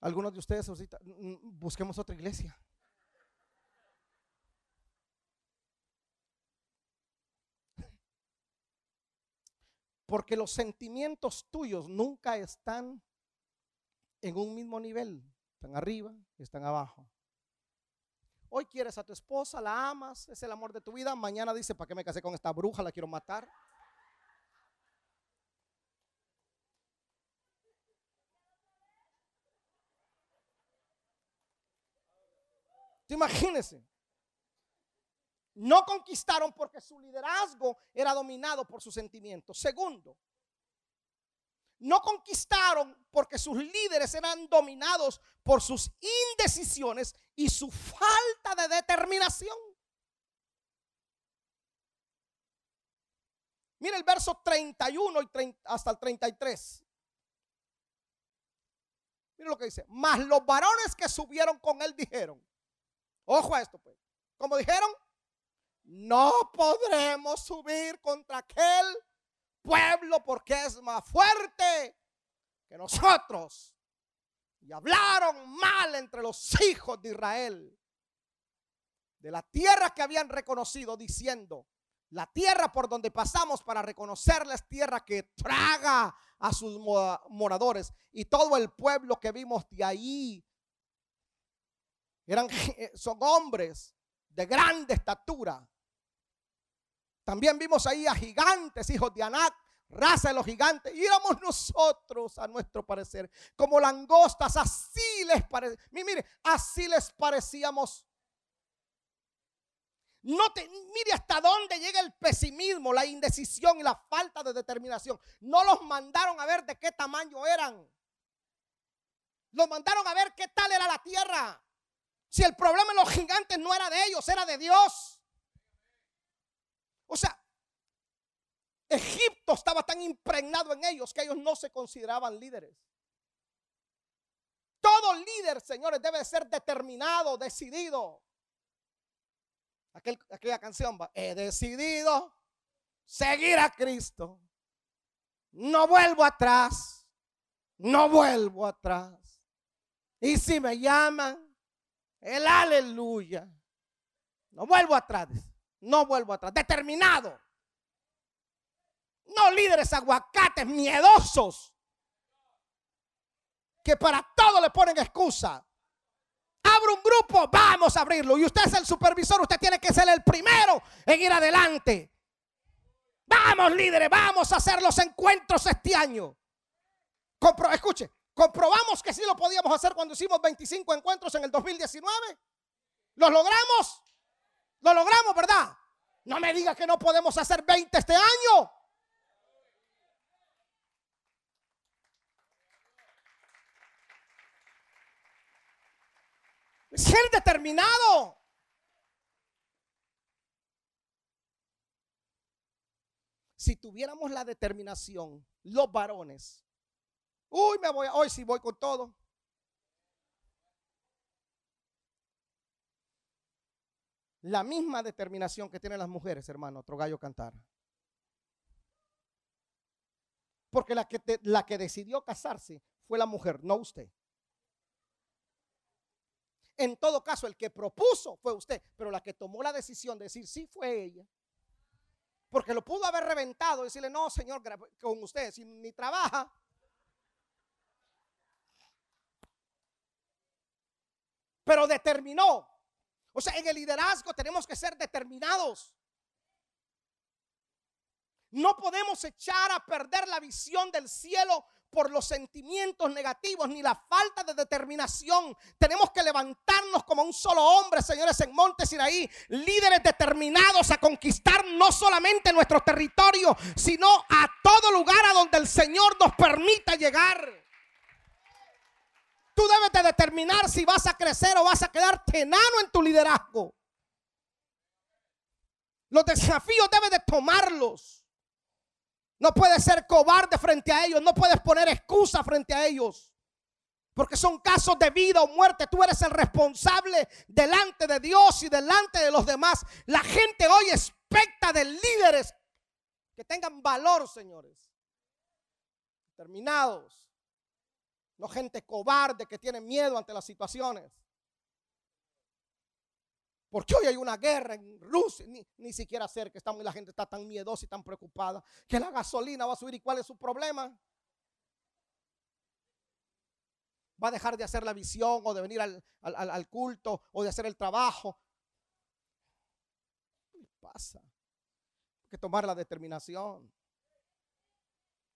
Algunos de ustedes ahorita, mm, busquemos otra iglesia. Porque los sentimientos tuyos nunca están en un mismo nivel. Están arriba y están abajo. Hoy quieres a tu esposa, la amas, es el amor de tu vida. Mañana dice, ¿para qué me casé con esta bruja? La quiero matar. Imagínense. No conquistaron porque su liderazgo era dominado por sus sentimientos. Segundo, no conquistaron porque sus líderes eran dominados por sus indecisiones y su falta de determinación. Mira el verso 31 y hasta el 33. Mira lo que dice. Mas los varones que subieron con él dijeron. Ojo a esto, pues. Como dijeron, no podremos subir contra aquel pueblo porque es más fuerte que nosotros. Y hablaron mal entre los hijos de Israel de la tierra que habían reconocido, diciendo, la tierra por donde pasamos para reconocerla es tierra que traga a sus moradores. Y todo el pueblo que vimos de ahí eran, [LAUGHS] son hombres de grande estatura también vimos ahí a gigantes, hijos de Anac, raza de los gigantes. Y éramos nosotros, a nuestro parecer, como langostas, así les parecía. Mire, así les parecíamos. No te, mire hasta dónde llega el pesimismo, la indecisión y la falta de determinación. No los mandaron a ver de qué tamaño eran. Los mandaron a ver qué tal era la tierra. Si el problema de los gigantes no era de ellos, era de Dios. O sea, Egipto estaba tan impregnado en ellos que ellos no se consideraban líderes. Todo líder, señores, debe ser determinado, decidido. aquella canción va, he decidido seguir a Cristo. No vuelvo atrás, no vuelvo atrás. Y si me llaman, el aleluya. No vuelvo atrás. No vuelvo atrás. Determinado. No líderes aguacates miedosos. Que para todo le ponen excusa. Abre un grupo, vamos a abrirlo. Y usted es el supervisor, usted tiene que ser el primero en ir adelante. Vamos, líderes, vamos a hacer los encuentros este año. escuche, comprobamos que sí lo podíamos hacer cuando hicimos 25 encuentros en el 2019. ¿Los logramos? Lo logramos, ¿verdad? No me diga que no podemos hacer 20 este año. Ser determinado. Si tuviéramos la determinación, los varones, uy, me voy, hoy sí voy con todo. la misma determinación que tienen las mujeres, hermano, otro gallo cantar. Porque la que, la que decidió casarse fue la mujer, no usted. En todo caso, el que propuso fue usted, pero la que tomó la decisión de decir sí fue ella. Porque lo pudo haber reventado decirle, no, señor, con usted, si ni trabaja. Pero determinó o sea, en el liderazgo tenemos que ser determinados. No podemos echar a perder la visión del cielo por los sentimientos negativos ni la falta de determinación. Tenemos que levantarnos como un solo hombre, señores, en Monte Sinaí, líderes determinados a conquistar no solamente nuestro territorio, sino a todo lugar a donde el Señor nos permita llegar. Tú debes de determinar si vas a crecer o vas a quedarte enano en tu liderazgo. Los desafíos debes de tomarlos. No puedes ser cobarde frente a ellos. No puedes poner excusa frente a ellos. Porque son casos de vida o muerte. Tú eres el responsable delante de Dios y delante de los demás. La gente hoy expecta de líderes que tengan valor, señores. Terminados. No gente cobarde que tiene miedo ante las situaciones. Porque hoy hay una guerra en Rusia, ni, siquiera cerca y la gente está tan miedosa y tan preocupada que la gasolina va a subir y cuál es su problema. Va a dejar de hacer la visión o de venir al, al culto o de hacer el trabajo. ¿Qué pasa? Hay que tomar la determinación.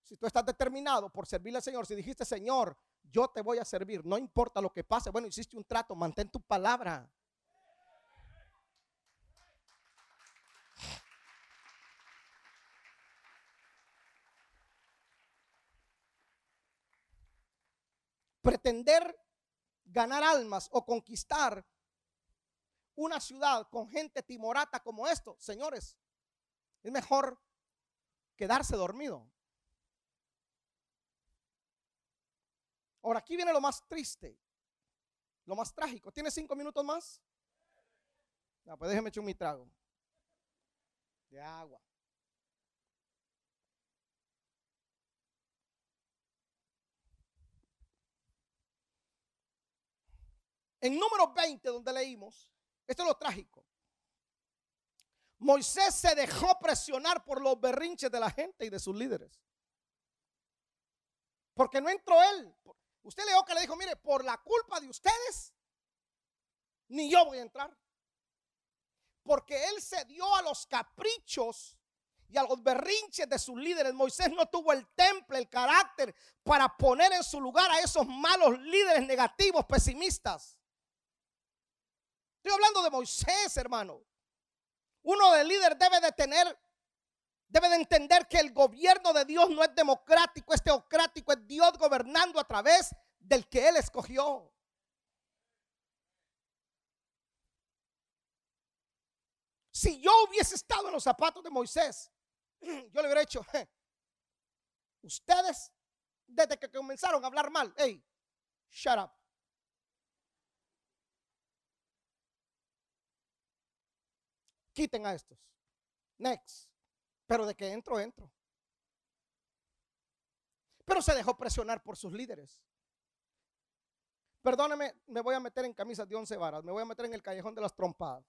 Si tú estás determinado por servirle al Señor, si dijiste, Señor, yo te voy a servir, no importa lo que pase, bueno, hiciste un trato, mantén tu palabra. pretender ganar almas o conquistar una ciudad con gente timorata como esto, señores, es mejor quedarse dormido. Ahora, aquí viene lo más triste, lo más trágico. ¿Tiene cinco minutos más? No, pues déjeme echar mi trago de agua. En número 20, donde leímos, esto es lo trágico. Moisés se dejó presionar por los berrinches de la gente y de sus líderes. Porque no entró él. Usted leo que le dijo, mire, por la culpa de ustedes, ni yo voy a entrar. Porque él se dio a los caprichos y a los berrinches de sus líderes. Moisés no tuvo el temple, el carácter para poner en su lugar a esos malos líderes negativos, pesimistas. Estoy hablando de Moisés, hermano. Uno de líder debe de tener, debe de entender que el gobierno de Dios no es democrático, es teocrático, es Dios gobernando a través del que Él escogió. Si yo hubiese estado en los zapatos de Moisés, [CLEARS THROAT] yo le hubiera hecho, ustedes desde que comenzaron a hablar mal, hey, shut up. quiten a estos. Next. Pero de que entro, entro. Pero se dejó presionar por sus líderes. Perdóneme, me voy a meter en camisas de once varas, me voy a meter en el callejón de las trompadas.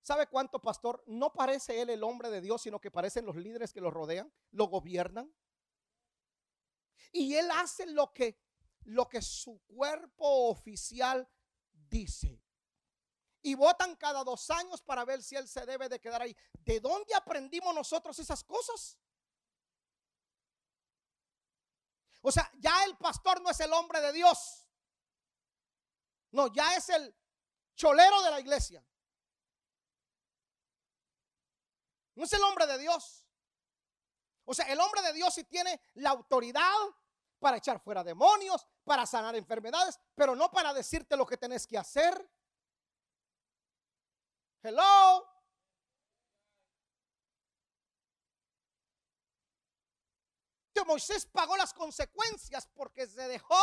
¿Sabe cuánto, pastor? No parece él el hombre de Dios, sino que parecen los líderes que lo rodean, lo gobiernan. Y él hace lo que, lo que su cuerpo oficial dice y votan cada dos años para ver si él se debe de quedar ahí. ¿De dónde aprendimos nosotros esas cosas? O sea, ya el pastor no es el hombre de Dios. No, ya es el cholero de la iglesia. No es el hombre de Dios. O sea, el hombre de Dios sí tiene la autoridad para echar fuera demonios, para sanar enfermedades, pero no para decirte lo que tenés que hacer. Hello. Moisés pagó las consecuencias porque se dejó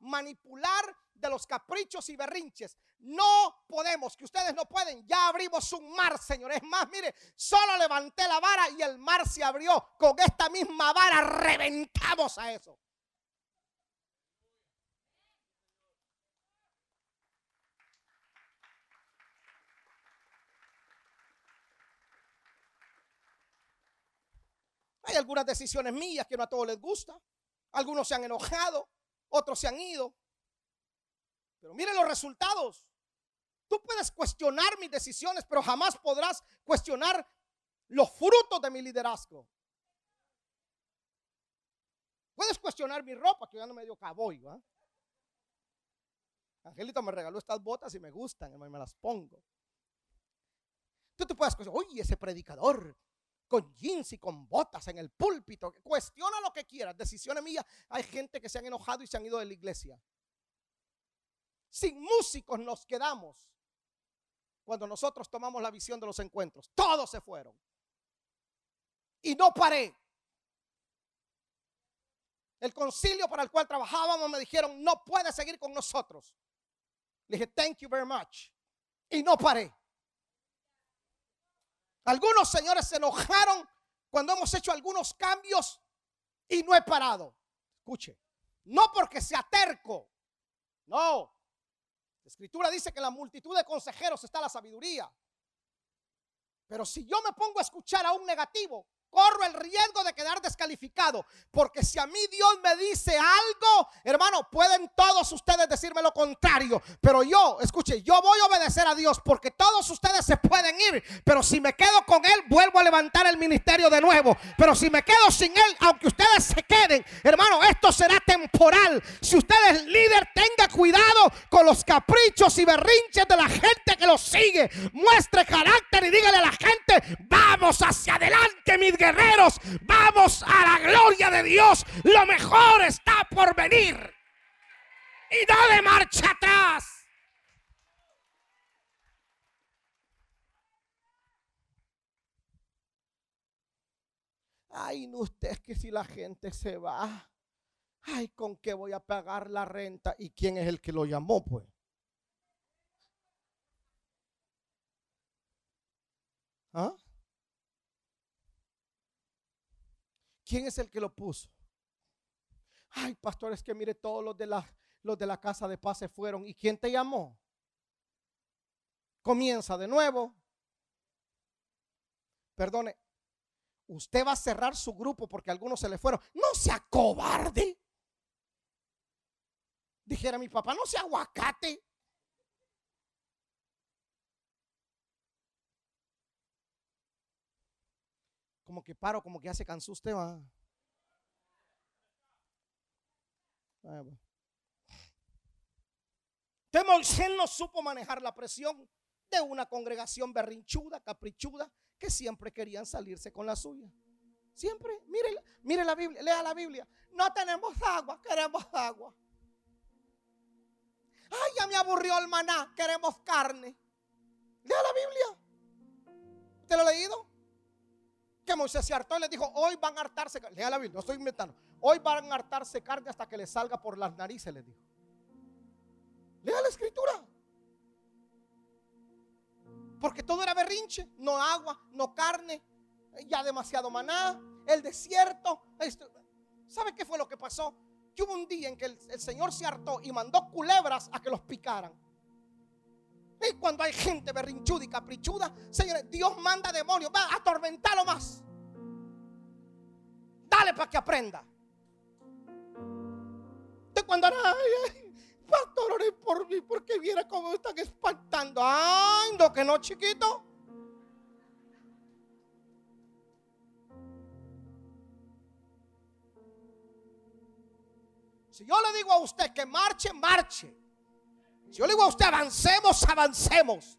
manipular de los caprichos y berrinches. No podemos, que ustedes no pueden. Ya abrimos un mar, Señor. Es más, mire, solo levanté la vara y el mar se abrió. Con esta misma vara reventamos a eso. Hay algunas decisiones mías que no a todos les gusta. Algunos se han enojado, otros se han ido. Pero miren los resultados. Tú puedes cuestionar mis decisiones, pero jamás podrás cuestionar los frutos de mi liderazgo. puedes cuestionar mi ropa, que ya no me dio caboy. Angelito me regaló estas botas y me gustan, hermano, y me las pongo. Tú te puedes cuestionar, oye, ese predicador con jeans y con botas en el púlpito, cuestiona lo que quieras, decisiones mías. Hay gente que se han enojado y se han ido de la iglesia. Sin músicos nos quedamos cuando nosotros tomamos la visión de los encuentros. Todos se fueron. Y no paré. El concilio para el cual trabajábamos me dijeron, no puede seguir con nosotros. Le dije, thank you very much. Y no paré. Algunos señores se enojaron cuando hemos hecho algunos cambios y no he parado. Escuche, no porque sea terco. No. La escritura dice que en la multitud de consejeros está la sabiduría. Pero si yo me pongo a escuchar a un negativo, corro el riesgo de quedar descalificado. Porque si a mí Dios me dice algo, hermano, pueden todos ustedes decirme lo contrario. Pero yo, escuche, yo voy a obedecer a Dios porque todos ustedes se pueden ir. Pero si me quedo con Él, vuelvo a levantar el ministerio de nuevo. Pero si me quedo sin Él, aunque ustedes se queden, hermano, esto será temporal. Si usted es líder, tenga cuidado con los caprichos y berrinches de la gente que lo sigue. Muestre carácter y dígale a la gente, vamos hacia adelante, mis guerreros, vamos a la gloria de Dios. Lo mejor está por venir. Y de marcha atrás. Ay, no, usted es que si la gente se va, ay, ¿con qué voy a pagar la renta? ¿Y quién es el que lo llamó, pues? ¿Ah? ¿Quién es el que lo puso? Ay, pastor, es que mire, todos los de la, los de la casa de paz se fueron. ¿Y quién te llamó? Comienza de nuevo. Perdone, usted va a cerrar su grupo porque algunos se le fueron. No sea cobarde. Dijera mi papá, no sea aguacate. Como que paro, como que ya se cansó usted, va. Entonces Moisés no supo manejar la presión de una congregación berrinchuda, caprichuda, que siempre querían salirse con la suya. Siempre, mire, mire la Biblia, lea la Biblia. No tenemos agua, queremos agua. Ay, ya me aburrió el maná, queremos carne. Lea la Biblia. ¿Usted lo ha leído? Que Moisés se hartó y le dijo, hoy van a hartarse, lea la Biblia, no estoy inventando, hoy van a hartarse carne hasta que le salga por las narices, le dijo. Lea la escritura. Porque todo era berrinche, no agua, no carne, ya demasiado maná, el desierto. ¿Sabe qué fue lo que pasó? Que hubo un día en que el, el Señor se hartó y mandó culebras a que los picaran. Cuando hay gente berrinchuda y caprichuda, señores, Dios manda demonios, va a atormentarlo más. Dale para que aprenda. De cuando, ay, pastor, ore por mí porque viera cómo me están espantando. Ay, no, que no, chiquito. Si yo le digo a usted que marche, marche. Si yo le digo a usted, avancemos, avancemos.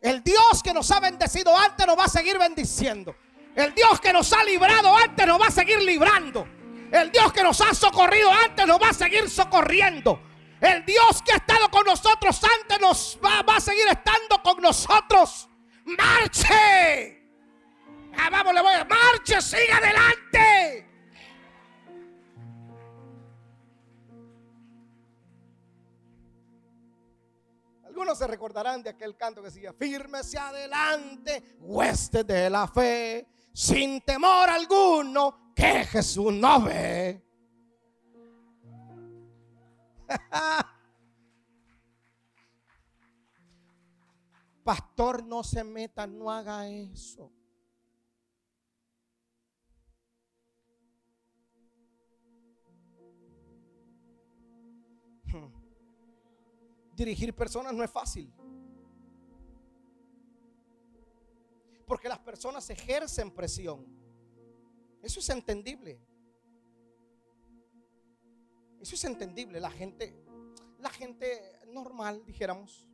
El Dios que nos ha bendecido antes nos va a seguir bendiciendo. El Dios que nos ha librado antes nos va a seguir librando. El Dios que nos ha socorrido antes nos va a seguir socorriendo. El Dios que ha estado con nosotros antes nos va, a seguir estando con nosotros. Marche. Ah, vamos, le voy a marche, siga adelante. Algunos se recordarán de aquel canto que decía, fírmese adelante, hueste de la fe, sin temor alguno, que Jesús no ve. [LAUGHS] Pastor, no se meta, no haga eso. Dirigir personas no es fácil. Porque las personas ejercen presión. Eso es entendible. Eso es entendible. La gente, la gente normal, dijéramos,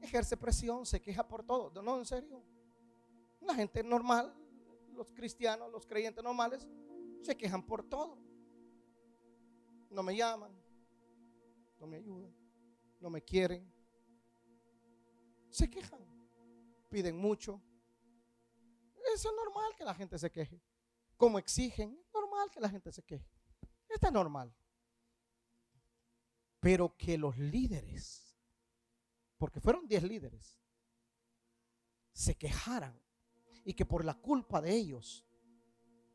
ejerce presión, se queja por todo. No, en serio. La gente normal, los cristianos, los creyentes normales, se quejan por todo. No me llaman, no me ayudan, no me quieren. Se quejan, piden mucho. Eso es normal que la gente se queje. Como exigen, es normal que la gente se queje. Está normal. Pero que los líderes, porque fueron 10 líderes, se quejaran y que por la culpa de ellos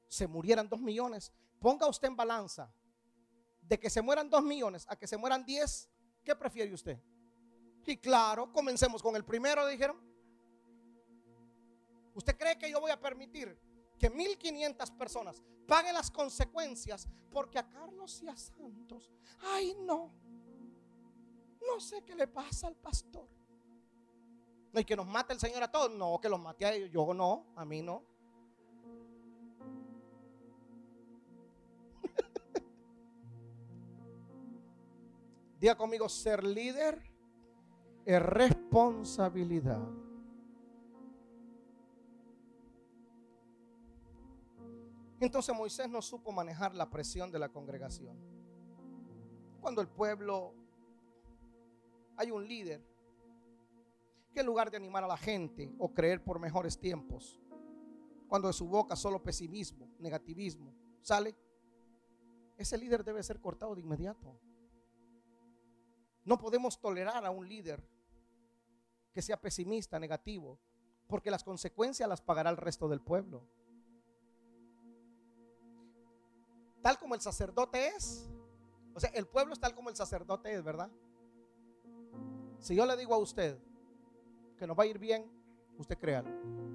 se murieran dos millones. Ponga usted en balanza de que se mueran dos millones a que se mueran diez. ¿Qué prefiere usted? Y claro, comencemos con el primero, dijeron. ¿Usted cree que yo voy a permitir que 1500 personas paguen las consecuencias porque a Carlos y a Santos, ay no, no sé qué le pasa al pastor? Y que nos mate el Señor a todos. No, que los mate a ellos. Yo no, a mí no. Diga conmigo, ser líder es responsabilidad. Entonces Moisés no supo manejar la presión de la congregación. Cuando el pueblo, hay un líder que en lugar de animar a la gente o creer por mejores tiempos, cuando de su boca solo pesimismo, negativismo sale, ese líder debe ser cortado de inmediato. No podemos tolerar a un líder que sea pesimista, negativo, porque las consecuencias las pagará el resto del pueblo. Tal como el sacerdote es, o sea, el pueblo es tal como el sacerdote es, ¿verdad? Si yo le digo a usted que nos va a ir bien, usted créalo.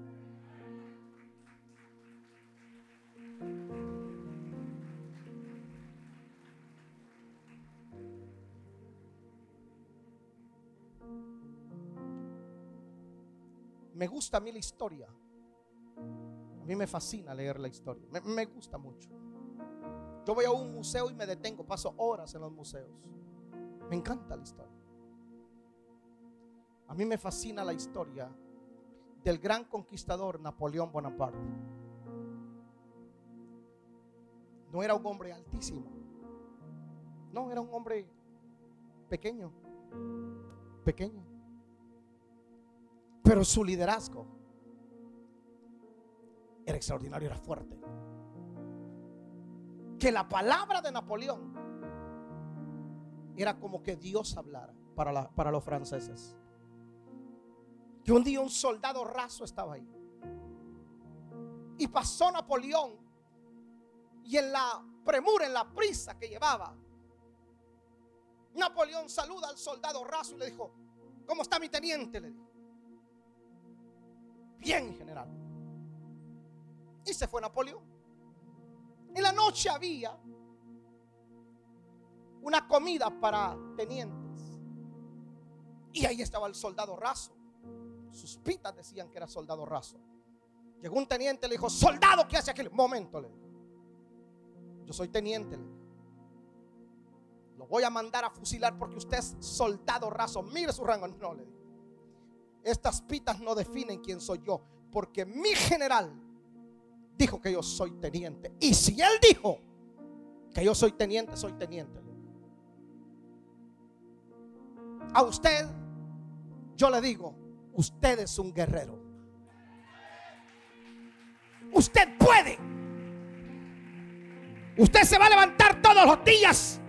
Me gusta a mí la historia. A mí me fascina leer la historia. Me, gusta mucho. Yo voy a un museo y me detengo. Paso horas en los museos. Me encanta la historia. A mí me fascina la historia del gran conquistador Napoleón Bonaparte. No era un hombre altísimo. No, era un hombre pequeño. Pequeño. Pero su liderazgo era extraordinario, era fuerte. Que la palabra de Napoleón era como que Dios hablara para, para los franceses. Que un día un soldado raso estaba ahí. Y pasó Napoleón. Y en la premura, en la prisa que llevaba, Napoleón saluda al soldado raso y le dijo, ¿cómo está mi teniente? Le dijo bien general. Y se fue Napoleón. En la noche había una comida para tenientes. Y ahí estaba el soldado raso. Sus pitas decían que era soldado raso. Llegó un teniente le dijo, soldado, ¿qué hace aquel? Momento, le dijo. Yo soy teniente, Lo voy a mandar a fusilar porque usted es soldado raso. Mire su rango. No, le dijo. Estas pitas no definen quién soy yo, porque mi general dijo que yo soy teniente. Y si él dijo que yo soy teniente, soy teniente. A usted, yo le digo, usted es un guerrero. Usted puede. Usted se va a levantar todos los días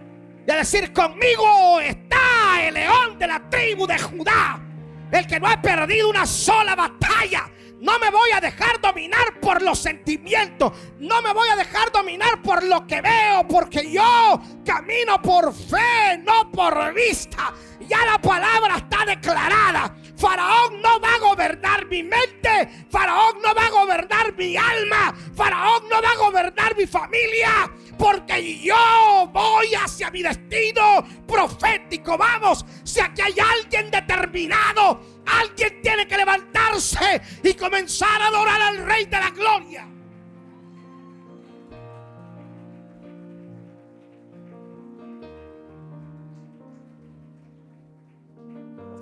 y a decir, conmigo está el león de la tribu de Judá el que no ha perdido una sola batalla. No me voy a dejar dominar por los sentimientos. No me voy a dejar dominar por lo que veo. Porque yo camino por fe, no por vista. Ya la palabra está declarada. Faraón no va a gobernar mi mente. Faraón no va a gobernar mi alma. Faraón no va a gobernar mi familia porque yo voy hacia mi destino profético. Vamos, si aquí hay alguien determinado, alguien tiene que levantarse y comenzar a adorar al Rey de la Gloria.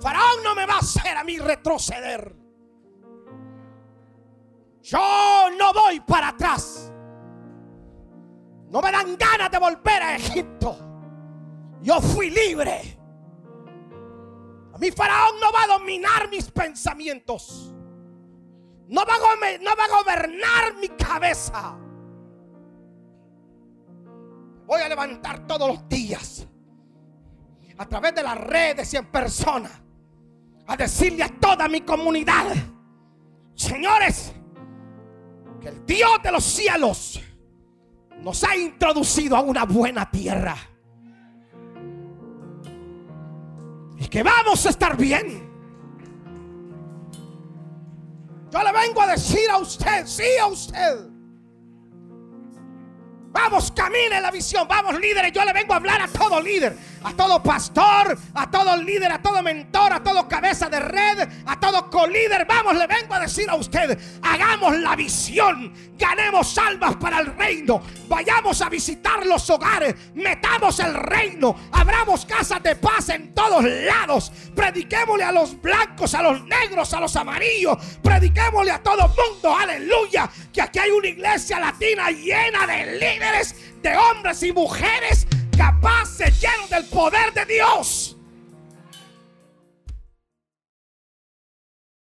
Faraón no me va a hacer a mí retroceder. Yo no voy para atrás. No me dan ganas de volver a Egipto. Yo fui libre. A mí Faraón no va a dominar mis pensamientos. No va, a, no va a gobernar mi cabeza. Voy a levantar todos los días a través de las redes y en persona a decirle a toda mi comunidad, señores, que el Dios de los cielos nos ha introducido a una buena tierra. Y que vamos a estar bien. Yo le vengo a decir a usted, sí a usted. Vamos, camine la visión. Vamos, líderes. Yo le vengo a hablar a todo líder a todo pastor, a todo líder, a todo mentor, a todo cabeza de red, a todo colíder. Vamos, le vengo a decir a usted, hagamos la visión, ganemos almas para el reino, vayamos a visitar los hogares, metamos el reino, abramos casas de paz en todos lados, prediquémosle a los blancos, a los negros, a los amarillos, prediquémosle a todo mundo, aleluya, que aquí hay una iglesia latina llena de líderes, de hombres y mujeres capaces, llenos del poder de Dios.